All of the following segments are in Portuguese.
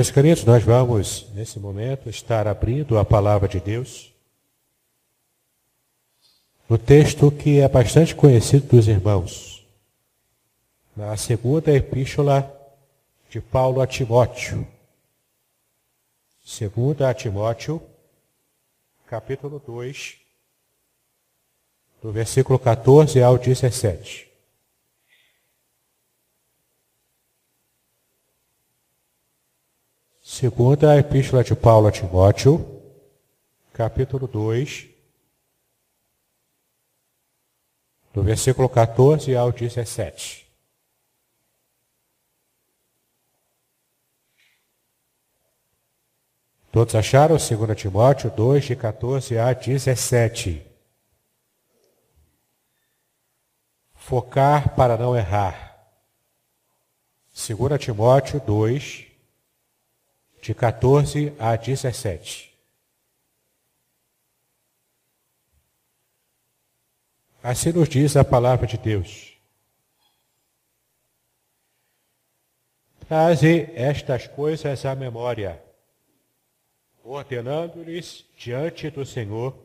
Meus queridos, nós vamos, nesse momento, estar abrindo a palavra de Deus no texto que é bastante conhecido dos irmãos, na segunda epístola de Paulo a Timóteo. Segunda a Timóteo, capítulo 2, do versículo 14 ao 17. Segunda Epístola de Paulo a Timóteo, capítulo 2, do versículo 14 ao 17. Todos acharam 2 Timóteo 2, de 14 a 17. Focar para não errar. 2 Timóteo 2, de 14 a 17. Assim nos diz a palavra de Deus. Traze estas coisas à memória, ordenando-lhes diante do Senhor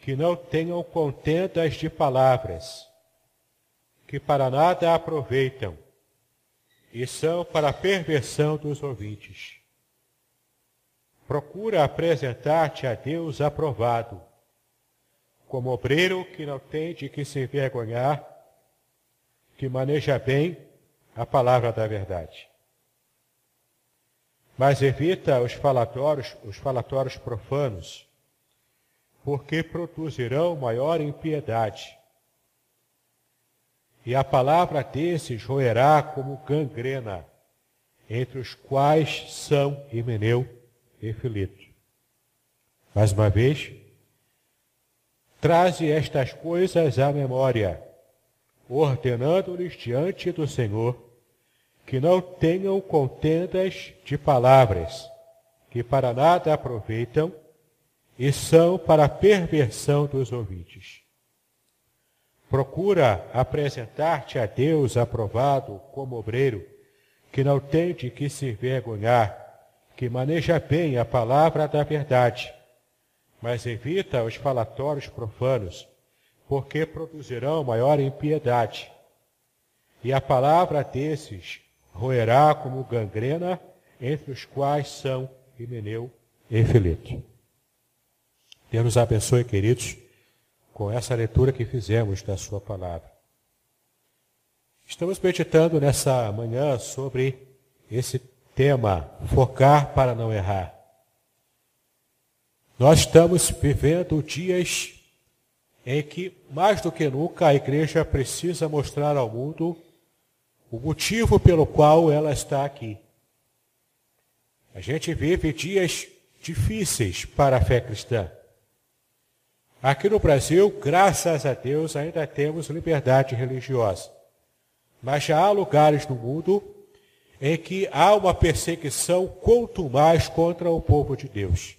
que não tenham contendas de palavras, que para nada aproveitam e são para a perversão dos ouvintes Procura apresentar-te a Deus aprovado, como obreiro que não tem de que se envergonhar, que maneja bem a palavra da verdade. Mas evita os falatórios, os falatórios profanos, porque produzirão maior impiedade. E a palavra desses roerá como gangrena, entre os quais são Himeneu e Filipe. Mais uma vez, traze estas coisas à memória, ordenando-lhes diante do Senhor que não tenham contendas de palavras, que para nada aproveitam e são para a perversão dos ouvintes. Procura apresentar-te a Deus aprovado como obreiro, que não tem de que se vergonhar, que maneja bem a palavra da verdade, mas evita os falatórios profanos, porque produzirão maior impiedade. E a palavra desses roerá como gangrena, entre os quais são Himeneu e Fileto. Deus nos abençoe, queridos, com essa leitura que fizemos da Sua palavra. Estamos meditando nessa manhã sobre esse tema, focar para não errar. Nós estamos vivendo dias em que, mais do que nunca, a igreja precisa mostrar ao mundo o motivo pelo qual ela está aqui. A gente vive dias difíceis para a fé cristã. Aqui no Brasil, graças a Deus, ainda temos liberdade religiosa. Mas já há lugares no mundo em que há uma perseguição quanto mais contra o povo de Deus.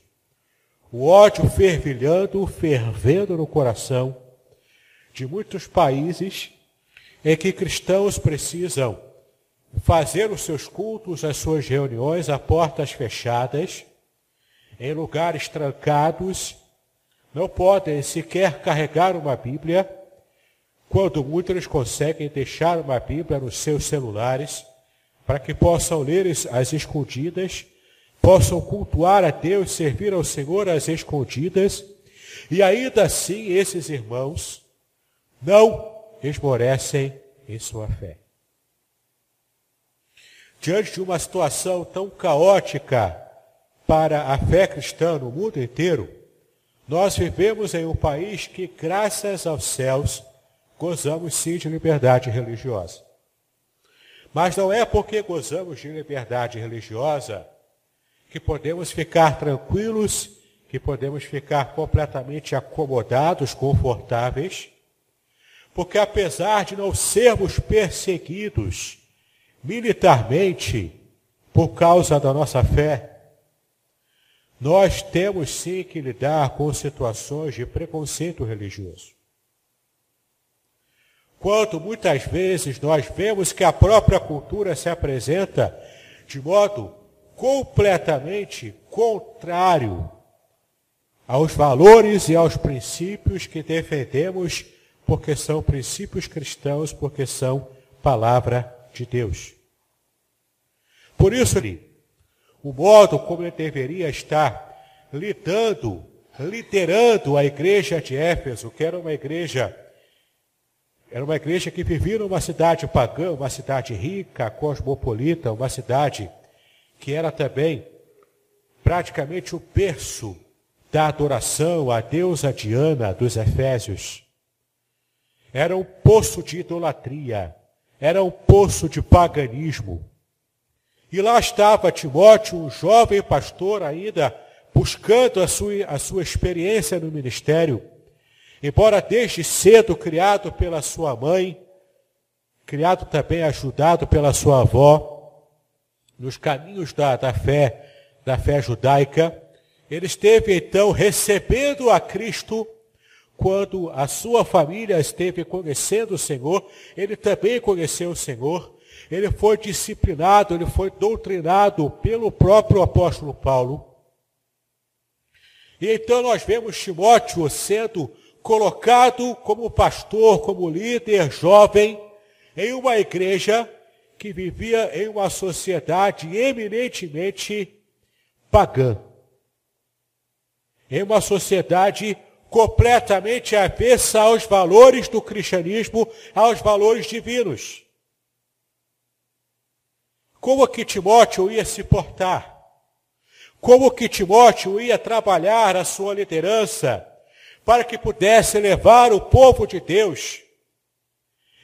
O ódio fervilhando, fervendo no coração de muitos países em que cristãos precisam fazer os seus cultos, as suas reuniões a portas fechadas, em lugares trancados, não podem sequer carregar uma Bíblia, quando muitos conseguem deixar uma Bíblia nos seus celulares, para que possam ler as escondidas, possam cultuar a Deus, servir ao Senhor às escondidas, e ainda assim esses irmãos não esmorecem em sua fé. Diante de uma situação tão caótica para a fé cristã no mundo inteiro, nós vivemos em um país que, graças aos céus, gozamos sim de liberdade religiosa. Mas não é porque gozamos de liberdade religiosa que podemos ficar tranquilos, que podemos ficar completamente acomodados, confortáveis, porque apesar de não sermos perseguidos militarmente por causa da nossa fé, nós temos sim que lidar com situações de preconceito religioso. Quanto muitas vezes nós vemos que a própria cultura se apresenta de modo completamente contrário aos valores e aos princípios que defendemos porque são princípios cristãos, porque são palavra de Deus. Por isso, o modo como ele deveria estar lidando, liderando a igreja de Éfeso, que era uma igreja, era uma igreja que vivia numa cidade pagã, uma cidade rica, cosmopolita, uma cidade que era também praticamente o berço da adoração à deusa Diana dos Efésios era um poço de idolatria, era um poço de paganismo. E lá estava Timóteo, um jovem pastor ainda, buscando a sua, a sua experiência no ministério. Embora desde cedo criado pela sua mãe, criado também ajudado pela sua avó, nos caminhos da, da fé, da fé judaica, ele esteve então recebendo a Cristo quando a sua família esteve conhecendo o Senhor, ele também conheceu o Senhor. Ele foi disciplinado, ele foi doutrinado pelo próprio apóstolo Paulo. E então nós vemos Timóteo sendo colocado como pastor, como líder jovem, em uma igreja que vivia em uma sociedade eminentemente pagã. Em uma sociedade completamente avessa aos valores do cristianismo, aos valores divinos. Como que Timóteo ia se portar? Como que Timóteo ia trabalhar a sua liderança para que pudesse levar o povo de Deus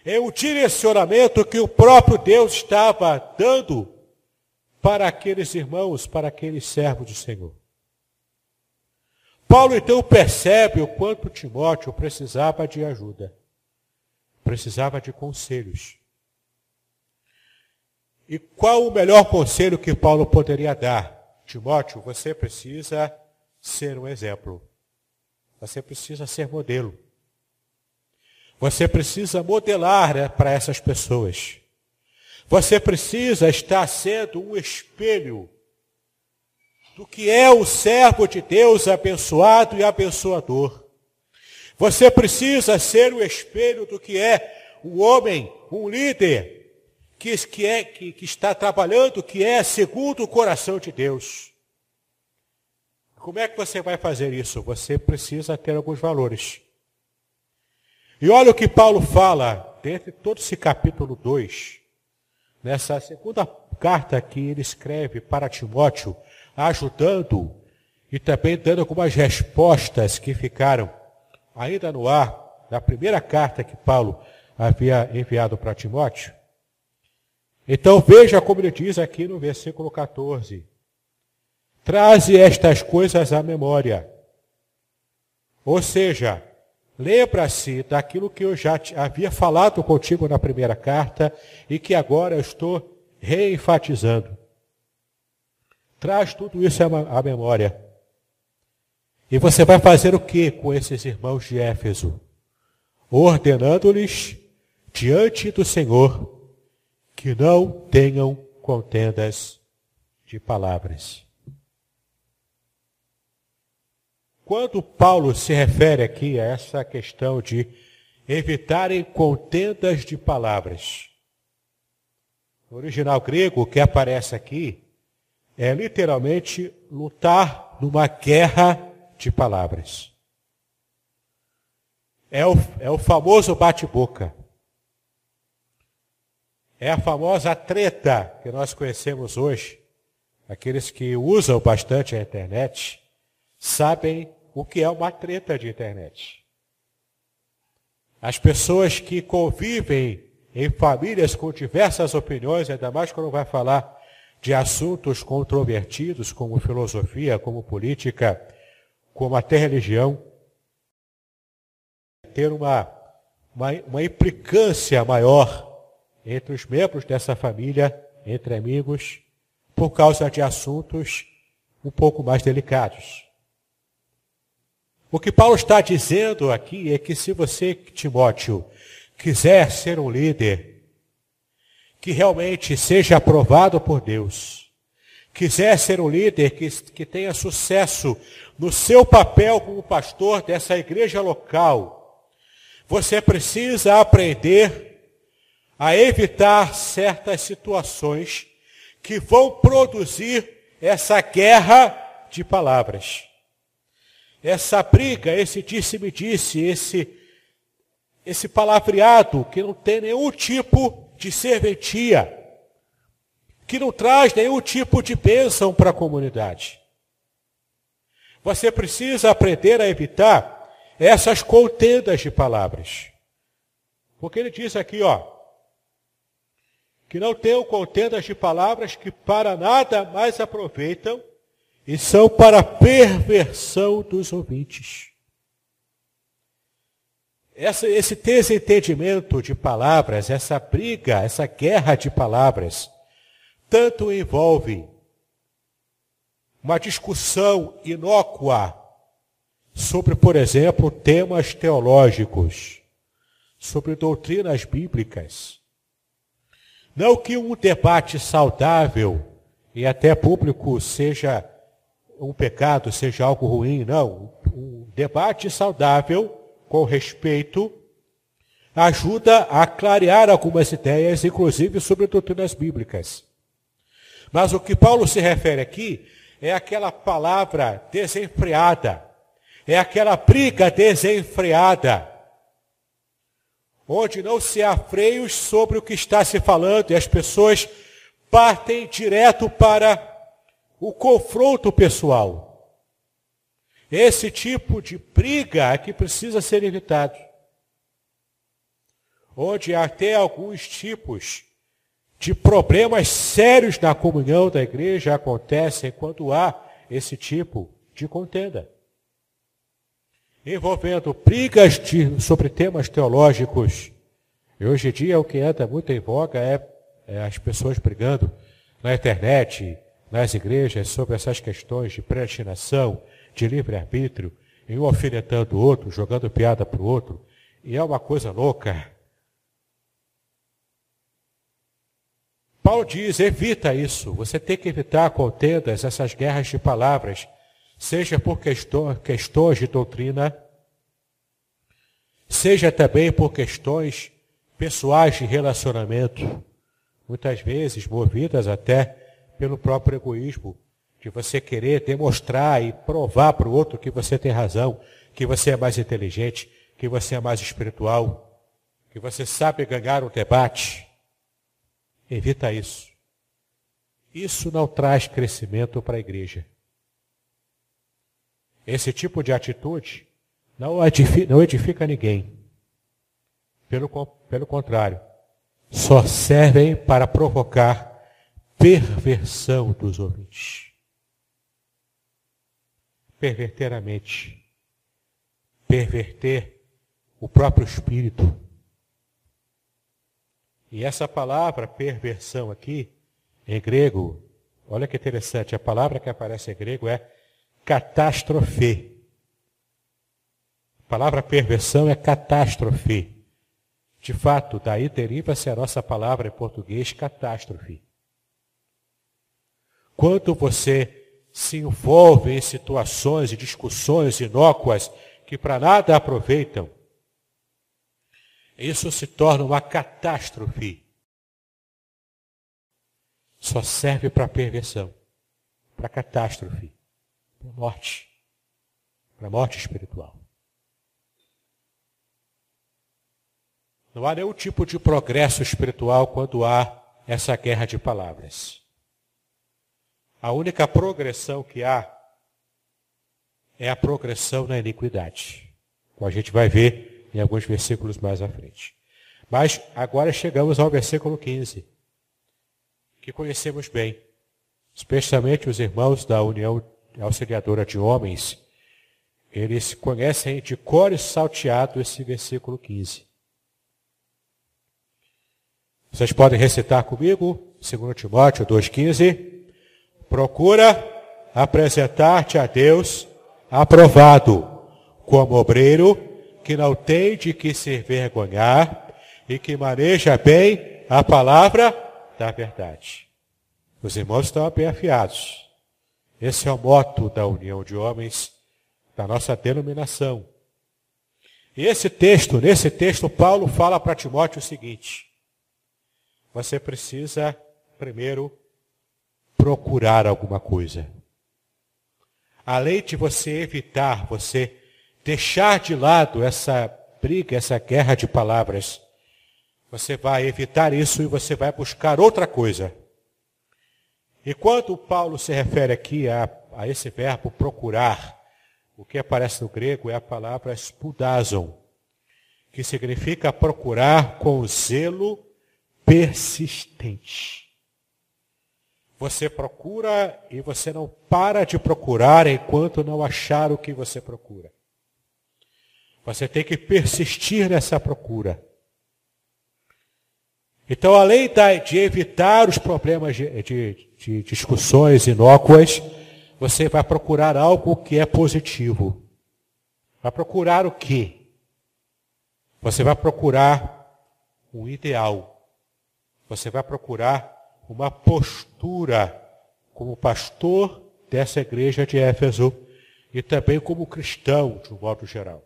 em um direcionamento que o próprio Deus estava dando para aqueles irmãos, para aqueles servos do Senhor. Paulo então percebe o quanto Timóteo precisava de ajuda, precisava de conselhos. E qual o melhor conselho que Paulo poderia dar? Timóteo, você precisa ser um exemplo. Você precisa ser modelo. Você precisa modelar né, para essas pessoas. Você precisa estar sendo um espelho do que é o servo de Deus abençoado e abençoador. Você precisa ser o espelho do que é o homem, um líder, que, que, é, que, que está trabalhando, que é segundo o coração de Deus. Como é que você vai fazer isso? Você precisa ter alguns valores. E olha o que Paulo fala, dentro de todo esse capítulo 2, nessa segunda carta que ele escreve para Timóteo, ajudando e também dando algumas respostas que ficaram ainda no ar da primeira carta que Paulo havia enviado para Timóteo. Então veja como ele diz aqui no versículo 14: Traze estas coisas à memória. Ou seja, lembra-se daquilo que eu já havia falado contigo na primeira carta e que agora eu estou reenfatizando. Traz tudo isso à memória. E você vai fazer o que com esses irmãos de Éfeso? Ordenando-lhes diante do Senhor que não tenham contendas de palavras. Quando Paulo se refere aqui a essa questão de evitarem contendas de palavras, no original grego, o que aparece aqui é literalmente lutar numa guerra de palavras. É o, é o famoso bate-boca. É a famosa treta que nós conhecemos hoje. Aqueles que usam bastante a internet sabem o que é uma treta de internet. As pessoas que convivem em famílias com diversas opiniões, ainda mais quando vai falar de assuntos controvertidos como filosofia, como política, como até religião, ter uma, uma, uma implicância maior entre os membros dessa família, entre amigos, por causa de assuntos um pouco mais delicados. O que Paulo está dizendo aqui é que se você, Timóteo, quiser ser um líder que realmente seja aprovado por Deus, quiser ser um líder que, que tenha sucesso no seu papel como pastor dessa igreja local, você precisa aprender a evitar certas situações que vão produzir essa guerra de palavras. Essa briga, esse disse-me-disse, esse, esse palavreado que não tem nenhum tipo de serventia, que não traz nenhum tipo de bênção para a comunidade. Você precisa aprender a evitar essas contendas de palavras. Porque ele diz aqui, ó, que não tenham contendas de palavras que para nada mais aproveitam e são para perversão dos ouvintes. Essa, esse desentendimento de palavras, essa briga, essa guerra de palavras, tanto envolve uma discussão inócua sobre, por exemplo, temas teológicos, sobre doutrinas bíblicas. Não que um debate saudável e até público seja um pecado, seja algo ruim, não. Um debate saudável com respeito, ajuda a clarear algumas ideias, inclusive sobre doutrinas bíblicas. Mas o que Paulo se refere aqui é aquela palavra desenfreada, é aquela briga desenfreada, onde não se há freios sobre o que está se falando e as pessoas partem direto para o confronto pessoal. Esse tipo de briga é que precisa ser evitado. Onde até alguns tipos de problemas sérios na comunhão da igreja acontecem quando há esse tipo de contenda. envolvendo brigas de, sobre temas teológicos. E hoje em dia o que anda muito em voga é, é as pessoas brigando na internet, nas igrejas, sobre essas questões de predestinação, de livre-arbítrio, e um alfinetando o outro, jogando piada para o outro. E é uma coisa louca. Paulo diz: evita isso. Você tem que evitar contendas, essas guerras de palavras, seja por questões de doutrina, seja também por questões pessoais de relacionamento, muitas vezes movidas até pelo próprio egoísmo, de você querer demonstrar e provar para o outro que você tem razão, que você é mais inteligente, que você é mais espiritual, que você sabe ganhar um debate. Evita isso. Isso não traz crescimento para a igreja. Esse tipo de atitude não edifica, não edifica ninguém. Pelo, pelo contrário, só servem para provocar perversão dos ouvintes. Perverter a mente. Perverter o próprio espírito. E essa palavra perversão aqui, em grego, olha que interessante, a palavra que aparece em grego é catástrofe. A palavra perversão é catástrofe. De fato, daí deriva-se a nossa palavra em português catástrofe. Quando você se envolve em situações e discussões inócuas que para nada aproveitam, isso se torna uma catástrofe. Só serve para perversão, para catástrofe, para morte, para morte espiritual. Não há nenhum tipo de progresso espiritual quando há essa guerra de palavras. A única progressão que há é a progressão na iniquidade. Como a gente vai ver em alguns versículos mais à frente. Mas agora chegamos ao versículo 15, que conhecemos bem, especialmente os irmãos da União Auxiliadora de Homens, eles conhecem de cor e salteado esse versículo 15. Vocês podem recitar comigo, 2 Timóteo 2,15. Procura apresentar-te a Deus aprovado, como obreiro que não tem de que se envergonhar e que maneja bem a palavra da verdade. Os irmãos estão bem afiados. Esse é o moto da união de homens, da nossa denominação. E esse texto, nesse texto, Paulo fala para Timóteo o seguinte: você precisa, primeiro, procurar alguma coisa. Além de você evitar, você deixar de lado essa briga, essa guerra de palavras. Você vai evitar isso e você vai buscar outra coisa. E quando Paulo se refere aqui a, a esse verbo procurar, o que aparece no grego é a palavra spudazon, que significa procurar com zelo persistente. Você procura e você não para de procurar enquanto não achar o que você procura. Você tem que persistir nessa procura. Então, além de evitar os problemas de, de, de discussões inócuas, você vai procurar algo que é positivo. Vai procurar o quê? Você vai procurar um ideal. Você vai procurar uma postura como pastor dessa igreja de Éfeso e também como cristão, de um modo geral.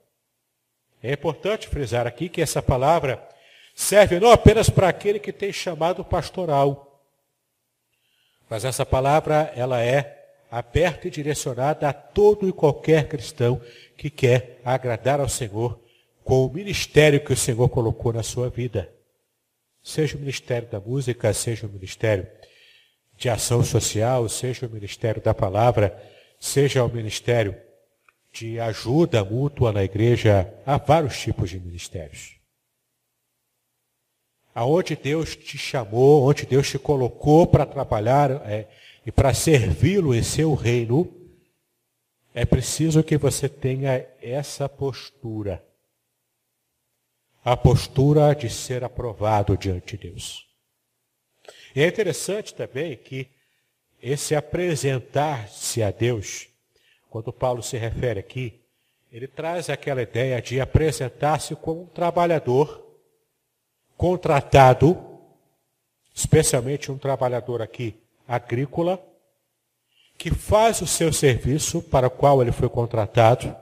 É importante frisar aqui que essa palavra serve não apenas para aquele que tem chamado pastoral, mas essa palavra ela é aberta e direcionada a todo e qualquer cristão que quer agradar ao Senhor com o ministério que o Senhor colocou na sua vida. Seja o ministério da música, seja o ministério de ação social, seja o ministério da palavra, seja o ministério de ajuda mútua na igreja, há vários tipos de ministérios. Aonde Deus te chamou, onde Deus te colocou para trabalhar é, e para servi-lo em seu reino, é preciso que você tenha essa postura. A postura de ser aprovado diante de Deus. E é interessante também que esse apresentar-se a Deus, quando Paulo se refere aqui, ele traz aquela ideia de apresentar-se como um trabalhador contratado, especialmente um trabalhador aqui agrícola, que faz o seu serviço para o qual ele foi contratado,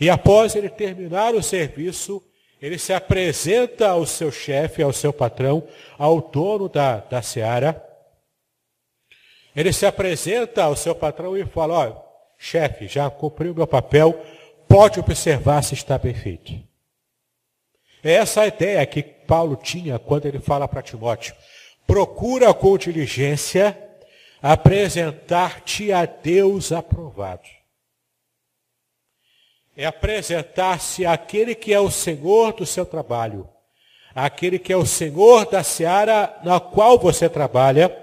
e após ele terminar o serviço, ele se apresenta ao seu chefe, ao seu patrão, ao dono da, da seara. Ele se apresenta ao seu patrão e fala: Olha, chefe, já cumpri o meu papel, pode observar se está bem feito. É essa a ideia que Paulo tinha quando ele fala para Timóteo: procura com diligência apresentar-te a Deus aprovado. É apresentar-se àquele que é o Senhor do seu trabalho, aquele que é o Senhor da seara na qual você trabalha,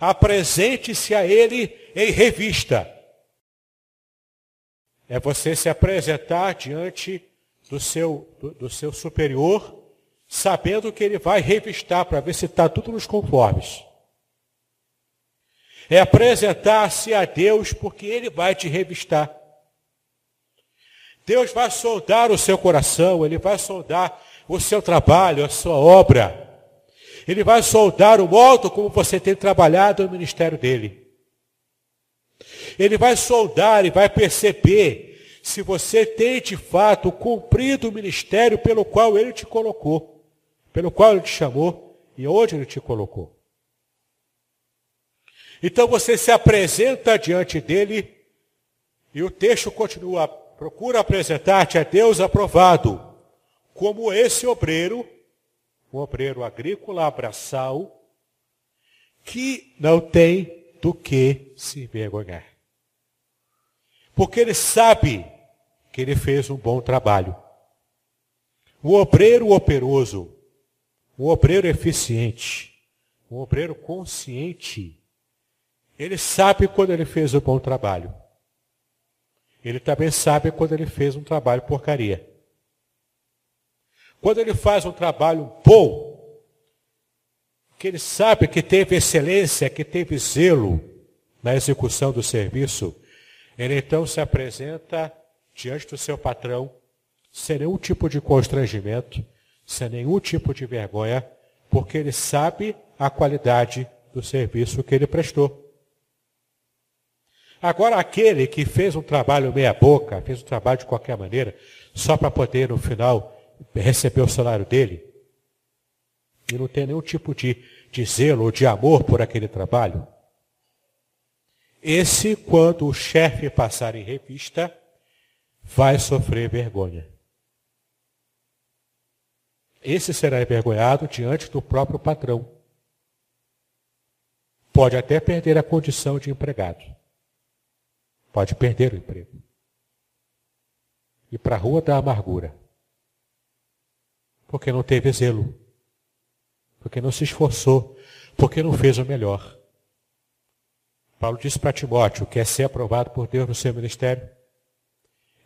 apresente-se a Ele em revista. É você se apresentar diante do seu, do, do seu superior, sabendo que ele vai revistar para ver se está tudo nos conformes é apresentar-se a Deus, porque Ele vai te revistar. Deus vai soldar o seu coração, Ele vai soldar o seu trabalho, a sua obra. Ele vai soldar o modo como você tem trabalhado no ministério dele. Ele vai soldar e vai perceber se você tem de fato cumprido o ministério pelo qual ele te colocou, pelo qual ele te chamou e onde ele te colocou. Então você se apresenta diante dele e o texto continua: procura apresentar-te a Deus aprovado, como esse obreiro, um obreiro agrícola, abraçal, que não tem do que se envergonhar. Porque ele sabe que ele fez um bom trabalho. Um obreiro operoso, um obreiro eficiente, um obreiro consciente ele sabe quando ele fez o bom trabalho. Ele também sabe quando ele fez um trabalho porcaria. Quando ele faz um trabalho bom, que ele sabe que teve excelência, que teve zelo na execução do serviço, ele então se apresenta diante do seu patrão, sem nenhum tipo de constrangimento, sem nenhum tipo de vergonha, porque ele sabe a qualidade do serviço que ele prestou. Agora, aquele que fez um trabalho meia-boca, fez um trabalho de qualquer maneira, só para poder, no final, receber o salário dele, e não tem nenhum tipo de, de zelo ou de amor por aquele trabalho, esse, quando o chefe passar em revista, vai sofrer vergonha. Esse será envergonhado diante do próprio patrão. Pode até perder a condição de empregado. Pode perder o emprego. E para a rua da amargura. Porque não teve zelo. Porque não se esforçou. Porque não fez o melhor. Paulo disse para Timóteo, quer ser aprovado por Deus no seu ministério?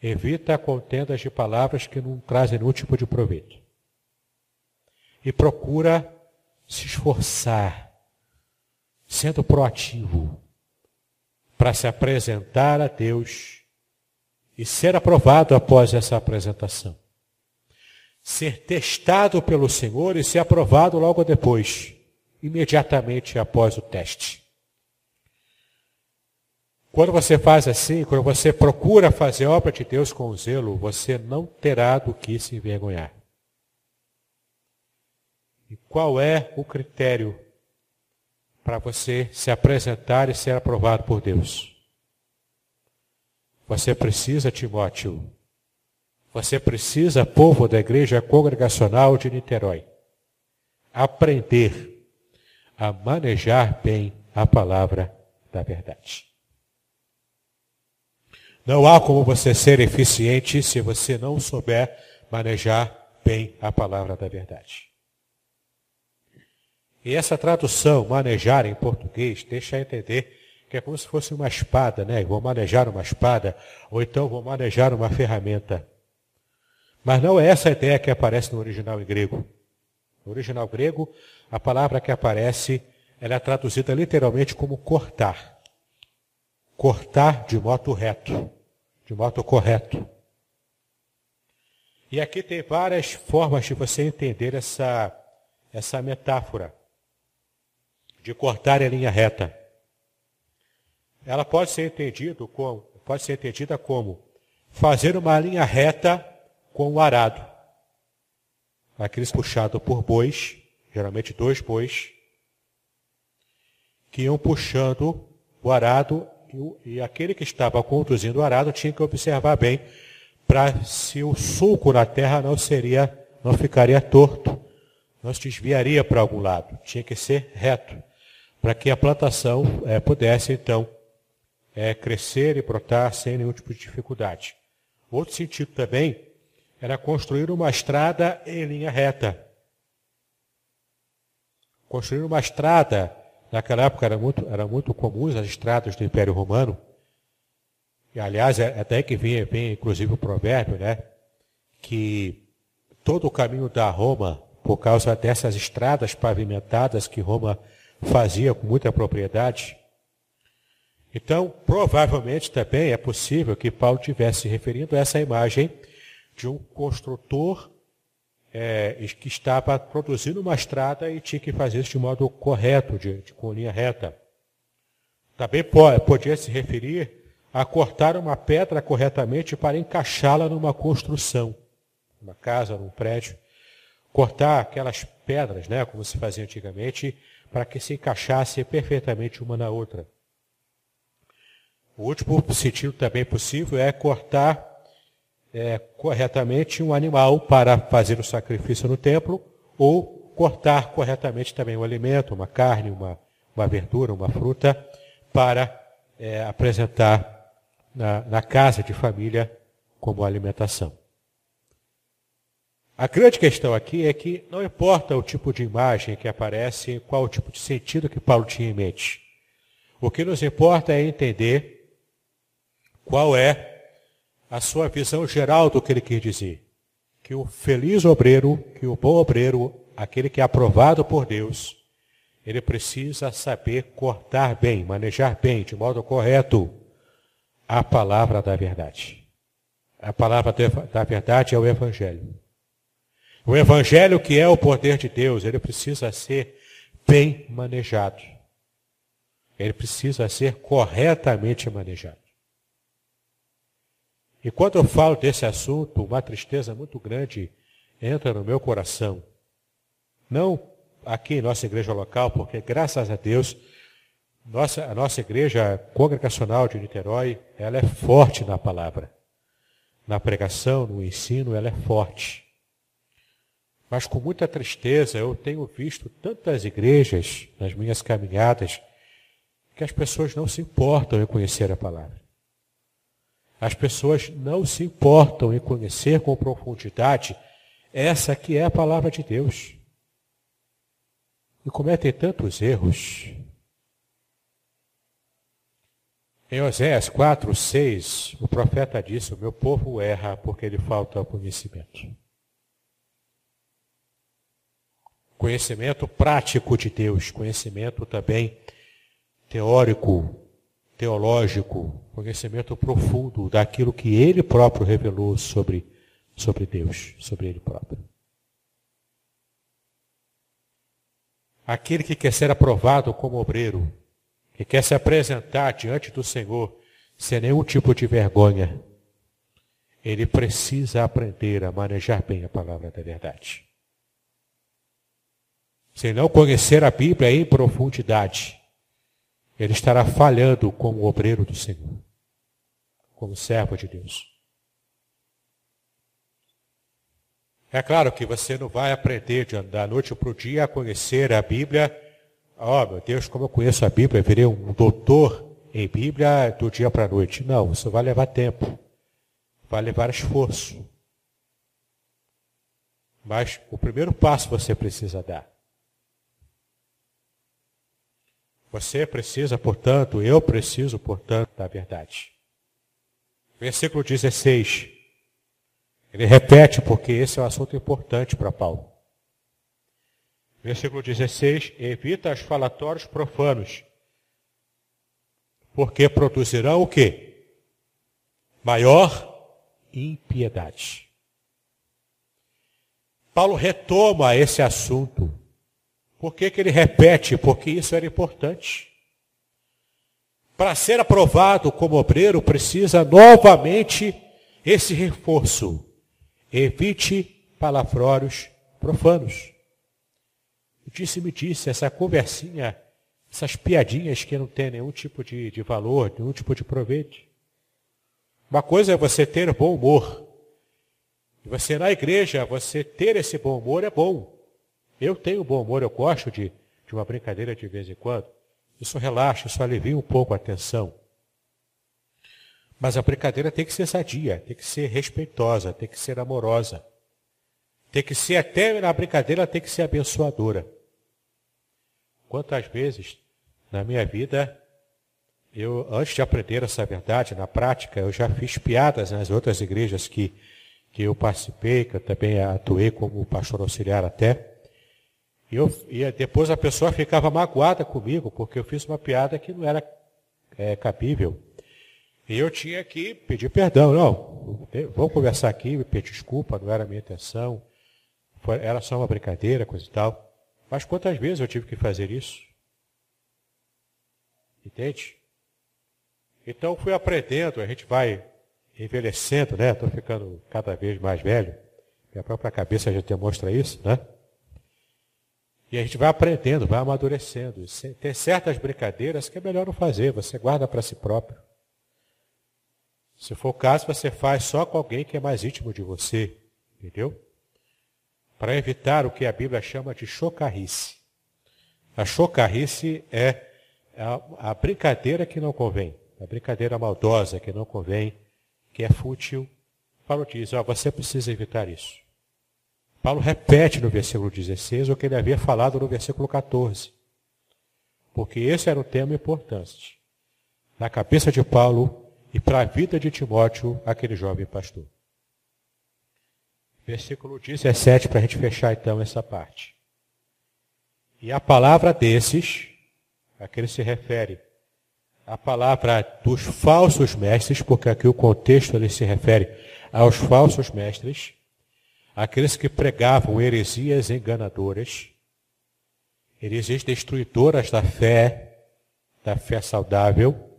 Evita contendas de palavras que não trazem nenhum tipo de proveito. E procura se esforçar, sendo proativo, para se apresentar a Deus e ser aprovado após essa apresentação. Ser testado pelo Senhor e ser aprovado logo depois, imediatamente após o teste. Quando você faz assim, quando você procura fazer obra de Deus com zelo, você não terá do que se envergonhar. E qual é o critério para você se apresentar e ser aprovado por Deus. Você precisa, Timóteo, você precisa, povo da igreja congregacional de Niterói, aprender a manejar bem a palavra da verdade. Não há como você ser eficiente se você não souber manejar bem a palavra da verdade. E essa tradução, manejar em português, deixa entender que é como se fosse uma espada, né? Vou manejar uma espada, ou então vou manejar uma ferramenta. Mas não é essa a ideia que aparece no original em grego. No original grego, a palavra que aparece, ela é traduzida literalmente como cortar. Cortar de modo reto, de modo correto. E aqui tem várias formas de você entender essa, essa metáfora de cortar em linha reta. Ela pode ser, como, pode ser entendida como fazer uma linha reta com o arado. Aqueles puxados por bois, geralmente dois bois, que iam puxando o arado e, e aquele que estava conduzindo o arado tinha que observar bem para se o sulco na terra não seria, não ficaria torto, não se desviaria para algum lado, tinha que ser reto, para que a plantação é, pudesse então é, crescer e brotar sem nenhum tipo de dificuldade. Outro sentido também era construir uma estrada em linha reta. Construir uma estrada, naquela época era muito, era muito comuns as estradas do Império Romano. E, aliás, é até que vem, vem inclusive o provérbio, né? Que todo o caminho da Roma, por causa dessas estradas pavimentadas que Roma fazia com muita propriedade, então, provavelmente também é possível que Paulo tivesse se referindo a essa imagem de um construtor é, que estava produzindo uma estrada e tinha que fazer isso de modo correto, de, de com linha reta. Também pode, podia se referir a cortar uma pedra corretamente para encaixá-la numa construção, numa casa, num prédio. Cortar aquelas pedras, né, como se fazia antigamente, para que se encaixasse perfeitamente uma na outra. O último sentido também possível é cortar é, corretamente um animal para fazer o sacrifício no templo, ou cortar corretamente também um alimento, uma carne, uma, uma verdura, uma fruta, para é, apresentar na, na casa de família como alimentação. A grande questão aqui é que não importa o tipo de imagem que aparece, qual o tipo de sentido que Paulo tinha em mente. O que nos importa é entender qual é a sua visão geral do que ele quer dizer? Que o feliz obreiro, que o bom obreiro, aquele que é aprovado por Deus, ele precisa saber cortar bem, manejar bem, de modo correto, a palavra da verdade. A palavra da verdade é o Evangelho. O Evangelho, que é o poder de Deus, ele precisa ser bem manejado. Ele precisa ser corretamente manejado. E quando eu falo desse assunto, uma tristeza muito grande entra no meu coração. Não aqui em nossa igreja local, porque graças a Deus, nossa, a nossa igreja congregacional de Niterói, ela é forte na palavra. Na pregação, no ensino, ela é forte. Mas com muita tristeza eu tenho visto tantas igrejas nas minhas caminhadas que as pessoas não se importam em conhecer a palavra. As pessoas não se importam em conhecer com profundidade essa que é a palavra de Deus. E cometem tantos erros. Em Oséias 4, 6, o profeta disse: O meu povo erra porque lhe falta conhecimento. Conhecimento prático de Deus, conhecimento também teórico teológico, conhecimento profundo daquilo que ele próprio revelou sobre, sobre Deus, sobre ele próprio. Aquele que quer ser aprovado como obreiro, que quer se apresentar diante do Senhor sem nenhum tipo de vergonha, ele precisa aprender a manejar bem a palavra da verdade. Se não conhecer a Bíblia em profundidade, ele estará falhando como obreiro do Senhor, como servo de Deus. É claro que você não vai aprender de da noite para o dia a conhecer a Bíblia. Oh, meu Deus, como eu conheço a Bíblia, eu virei um doutor em Bíblia do dia para a noite. Não, isso vai levar tempo. Vai levar esforço. Mas o primeiro passo você precisa dar. Você precisa, portanto, eu preciso, portanto, da verdade. Versículo 16. Ele repete, porque esse é um assunto importante para Paulo. Versículo 16: Evita os falatórios profanos, porque produzirão o quê? Maior impiedade. Paulo retoma esse assunto. Por que, que ele repete? Porque isso era importante. Para ser aprovado como obreiro, precisa novamente esse reforço. Evite palavrórios profanos. Disse-me disse, essa conversinha, essas piadinhas que não tem nenhum tipo de, de valor, nenhum tipo de proveito. Uma coisa é você ter bom humor. E você na igreja, você ter esse bom humor é bom. Eu tenho bom humor, eu gosto de, de uma brincadeira de vez em quando. Isso relaxa, isso alivia um pouco a tensão. Mas a brincadeira tem que ser sadia, tem que ser respeitosa, tem que ser amorosa. Tem que ser até na brincadeira, tem que ser abençoadora. Quantas vezes na minha vida, eu, antes de aprender essa verdade na prática, eu já fiz piadas nas outras igrejas que, que eu participei, que eu também atuei como pastor auxiliar até. E, eu, e depois a pessoa ficava magoada comigo, porque eu fiz uma piada que não era é, cabível. E eu tinha que pedir perdão. Não, vamos conversar aqui, me pedir desculpa, não era a minha intenção. Era só uma brincadeira, coisa e tal. Mas quantas vezes eu tive que fazer isso? Entende? Então fui aprendendo, a gente vai envelhecendo, né? Estou ficando cada vez mais velho. Minha própria cabeça já demonstra isso, né? E a gente vai aprendendo, vai amadurecendo. Tem certas brincadeiras que é melhor não fazer, você guarda para si próprio. Se for o caso, você faz só com alguém que é mais íntimo de você, entendeu? para evitar o que a Bíblia chama de chocarrice. A chocarrice é a, brincadeira que não convém, a brincadeira maldosa que não convém, que é fútil. Paulo diz, ó, você precisa evitar isso. Paulo repete no versículo 16 o que ele havia falado no versículo 14. Porque esse era um tema importante na cabeça de Paulo e para a vida de Timóteo, aquele jovem pastor. Versículo 17, para a gente fechar então essa parte. E a palavra desses, a que ele se refere, a palavra dos falsos mestres, porque aqui o contexto ele se refere aos falsos mestres, aqueles que pregavam heresias enganadoras, heresias destruidoras da fé, da fé saudável.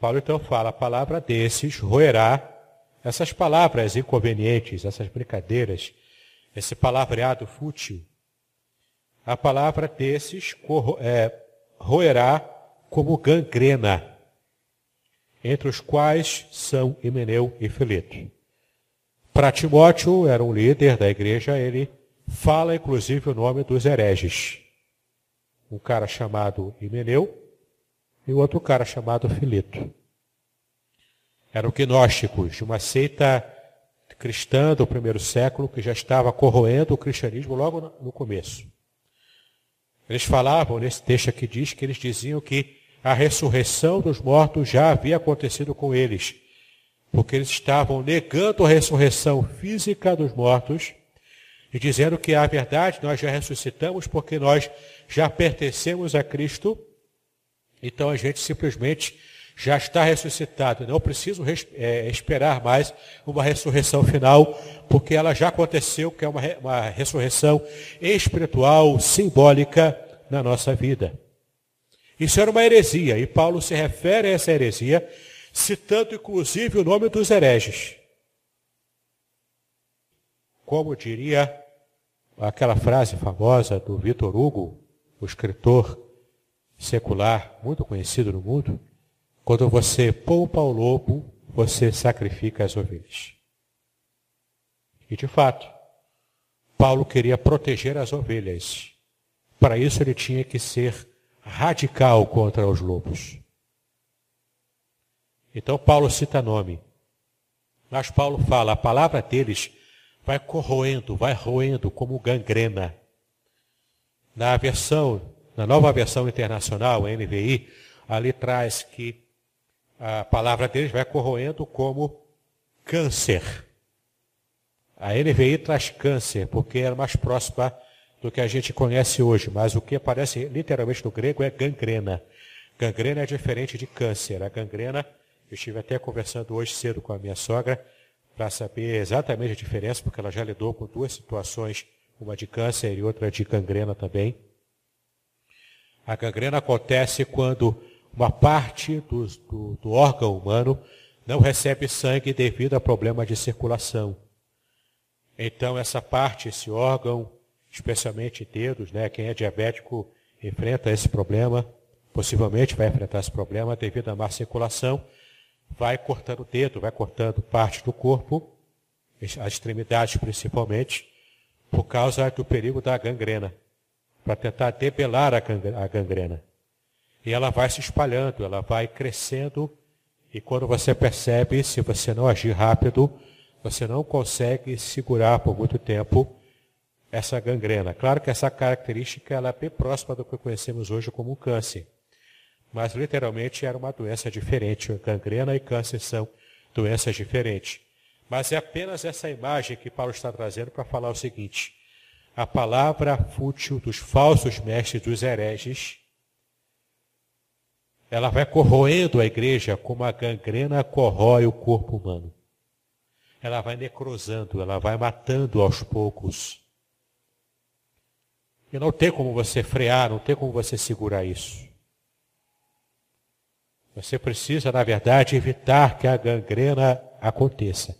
Paulo então fala, a palavra desses roerá essas palavras inconvenientes, essas brincadeiras, esse palavreado fútil, a palavra desses é, roerá como gangrena, entre os quais são Himeneu e Fileto. Para Timóteo, era um líder da igreja, ele fala inclusive o nome dos hereges. Um cara chamado Himeneu e outro cara chamado Fileto eram gnósticos, de uma seita cristã do primeiro século que já estava corroendo o cristianismo logo no começo. Eles falavam, nesse texto aqui diz que eles diziam que a ressurreição dos mortos já havia acontecido com eles, porque eles estavam negando a ressurreição física dos mortos e dizendo que a verdade nós já ressuscitamos porque nós já pertencemos a Cristo, então a gente simplesmente já está ressuscitado. Não preciso é, esperar mais uma ressurreição final, porque ela já aconteceu, que é uma, uma ressurreição espiritual, simbólica na nossa vida. Isso era uma heresia, e Paulo se refere a essa heresia, citando inclusive o nome dos hereges. Como diria aquela frase famosa do Vitor Hugo, o escritor secular muito conhecido no mundo, quando você poupa o lobo, você sacrifica as ovelhas. E de fato, Paulo queria proteger as ovelhas. Para isso ele tinha que ser radical contra os lobos. Então Paulo cita nome. Mas Paulo fala, a palavra deles vai corroendo, vai roendo como gangrena. Na versão, Na nova versão internacional, NVI, ali traz que a palavra deles vai corroendo como câncer. A NVI traz câncer, porque é mais próxima do que a gente conhece hoje, mas o que aparece literalmente no grego é gangrena. Gangrena é diferente de câncer. A gangrena, eu estive até conversando hoje cedo com a minha sogra, para saber exatamente a diferença, porque ela já lidou com duas situações, uma de câncer e outra de gangrena também. A gangrena acontece quando uma parte do, do, do órgão humano não recebe sangue devido a problema de circulação. Então, essa parte, esse órgão, especialmente dedos, né, quem é diabético enfrenta esse problema, possivelmente vai enfrentar esse problema devido à má circulação, vai cortando o dedo, vai cortando parte do corpo, as extremidades principalmente, por causa do perigo da gangrena, para tentar debelar a gangrena. E ela vai se espalhando, ela vai crescendo, e quando você percebe, se você não agir rápido, você não consegue segurar por muito tempo essa gangrena. Claro que essa característica ela é bem próxima do que conhecemos hoje como câncer. Mas literalmente era uma doença diferente. Gangrena e câncer são doenças diferentes. Mas é apenas essa imagem que Paulo está trazendo para falar o seguinte: a palavra fútil dos falsos mestres, dos hereges, ela vai corroendo a igreja como a gangrena corrói o corpo humano. Ela vai necrosando, ela vai matando aos poucos. E não tem como você frear, não tem como você segurar isso. Você precisa, na verdade, evitar que a gangrena aconteça.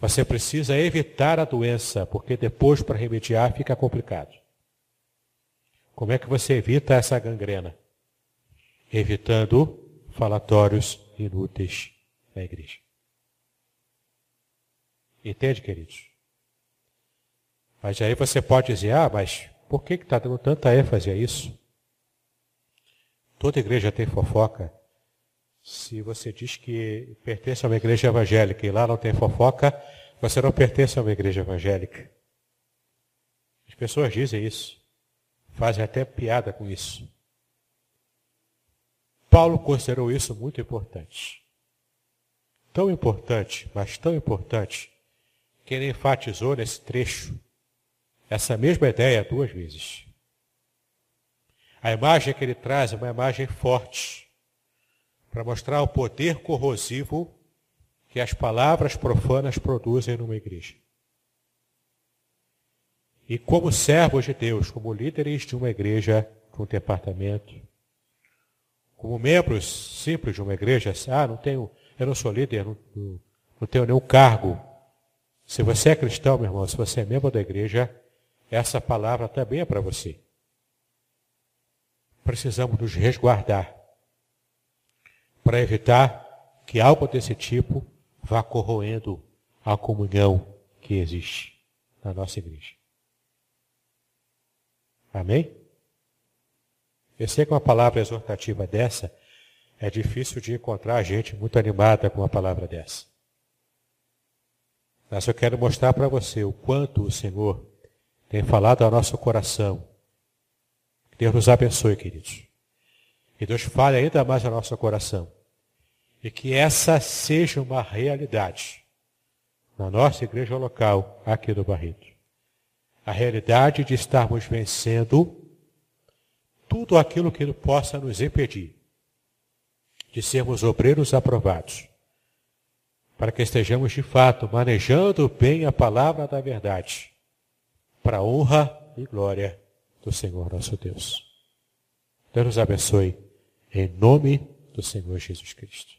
Você precisa evitar a doença, porque depois, para remediar, fica complicado. Como é que você evita essa gangrena? Evitando falatórios inúteis na igreja. Entende, queridos? Mas aí você pode dizer, ah, mas por que está dando tanta ênfase a isso? Toda igreja tem fofoca. Se você diz que pertence a uma igreja evangélica e lá não tem fofoca, você não pertence a uma igreja evangélica. As pessoas dizem isso. Fazem até piada com isso. Paulo considerou isso muito importante. Tão importante, mas tão importante, que ele enfatizou nesse trecho essa mesma ideia duas vezes. A imagem que ele traz é uma imagem forte, para mostrar o poder corrosivo que as palavras profanas produzem numa igreja. E como servos de Deus, como líderes de uma igreja, de um departamento, como membros simples de uma igreja, ah, não tenho, eu não sou líder, não, não, não tenho nenhum cargo. Se você é cristão, meu irmão, se você é membro da igreja, essa palavra também é para você. Precisamos nos resguardar para evitar que algo desse tipo vá corroendo a comunhão que existe na nossa igreja. Amém? Eu sei que uma palavra exortativa dessa é difícil de encontrar gente muito animada com uma palavra dessa. Mas eu quero mostrar para você o quanto o Senhor tem falado ao nosso coração. Deus nos abençoe, queridos. Que Deus fale ainda mais ao nosso coração. E que essa seja uma realidade na nossa igreja local aqui do Barreto. A realidade de estarmos vencendo tudo aquilo que possa nos impedir de sermos obreiros aprovados, para que estejamos de fato manejando bem a palavra da verdade para honra e glória do Senhor nosso Deus. Deus nos abençoe, em nome do Senhor Jesus Cristo.